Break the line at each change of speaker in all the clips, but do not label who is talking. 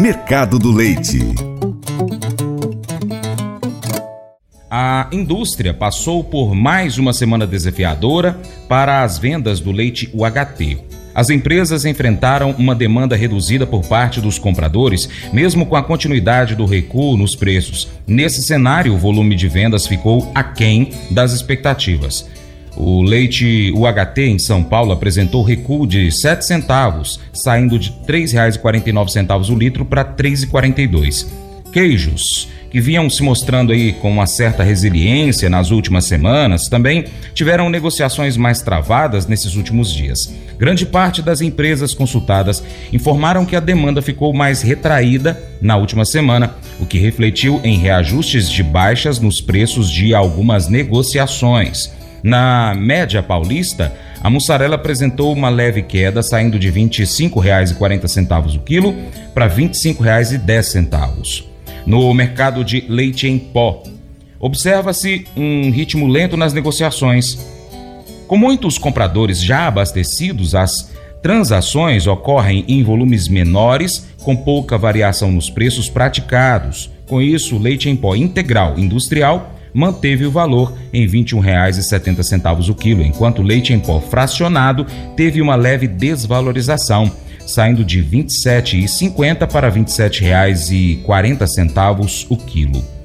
Mercado do Leite.
A indústria passou por mais uma semana desafiadora para as vendas do leite UHT. As empresas enfrentaram uma demanda reduzida por parte dos compradores, mesmo com a continuidade do recuo nos preços. Nesse cenário, o volume de vendas ficou aquém das expectativas. O leite UHT em São Paulo apresentou recuo de 7 centavos, saindo de R$ 3,49 o litro para R$ 3,42. Queijos, que vinham se mostrando aí com uma certa resiliência nas últimas semanas, também tiveram negociações mais travadas nesses últimos dias. Grande parte das empresas consultadas informaram que a demanda ficou mais retraída na última semana, o que refletiu em reajustes de baixas nos preços de algumas negociações. Na média paulista, a mussarela apresentou uma leve queda, saindo de R$ 25,40 o quilo para R$ 25,10. No mercado de leite em pó, observa-se um ritmo lento nas negociações. Com muitos compradores já abastecidos, as transações ocorrem em volumes menores, com pouca variação nos preços praticados. Com isso, o leite em pó integral industrial manteve o valor em R$ 21,70 o quilo, enquanto o leite em pó fracionado teve uma leve desvalorização, saindo de R$ 27,50 para R$ 27,40 o quilo.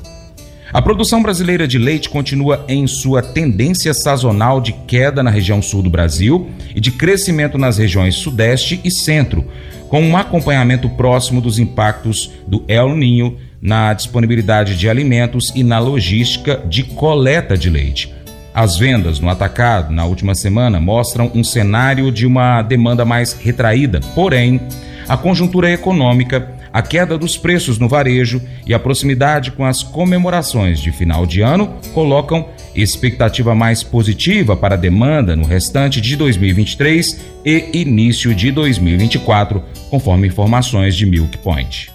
A produção brasileira de leite continua em sua tendência sazonal de queda na região sul do Brasil e de crescimento nas regiões sudeste e centro, com um acompanhamento próximo dos impactos do El Ninho na disponibilidade de alimentos e na logística de coleta de leite. As vendas no atacado na última semana mostram um cenário de uma demanda mais retraída, porém, a conjuntura econômica, a queda dos preços no varejo e a proximidade com as comemorações de final de ano colocam expectativa mais positiva para a demanda no restante de 2023 e início de 2024, conforme informações de Milk Point.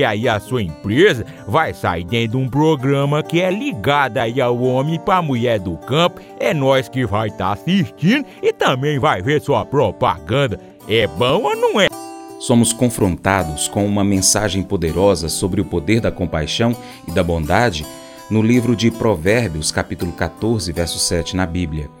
aí a sua empresa vai sair dentro de um programa que é ligado aí ao homem para mulher do campo. É nós que vai estar tá assistindo e também vai ver sua propaganda. É bom ou não é?
somos confrontados com uma mensagem poderosa sobre o poder da compaixão e da bondade no livro de Provérbios, capítulo 14, verso 7 na Bíblia.